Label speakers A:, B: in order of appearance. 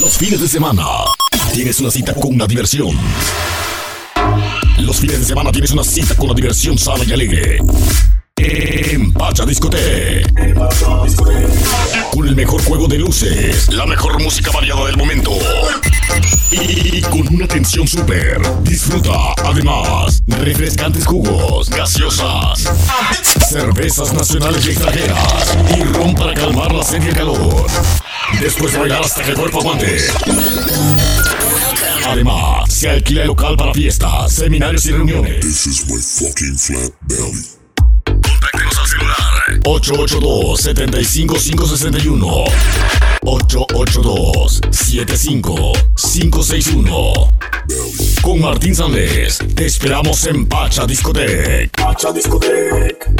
A: Los fines de semana tienes una cita con la diversión. Los fines de semana tienes una cita con la diversión sana y alegre. En Pacha Discote. Con el mejor juego de luces, la mejor música variada del momento. Y con una atención súper. Disfruta, además, refrescantes jugos, gaseosas, cervezas nacionales y extranjeras y ron para calmar la sed y el calor. Después de bailar hasta que el cuerpo aguante. Además, se alquila el local para fiestas, seminarios y reuniones.
B: This is my fucking flat belly.
A: Contáctenos al celular 882-75561 882-75-561 Con Martín Sanles Te esperamos en Pacha Discotec Pacha Discotec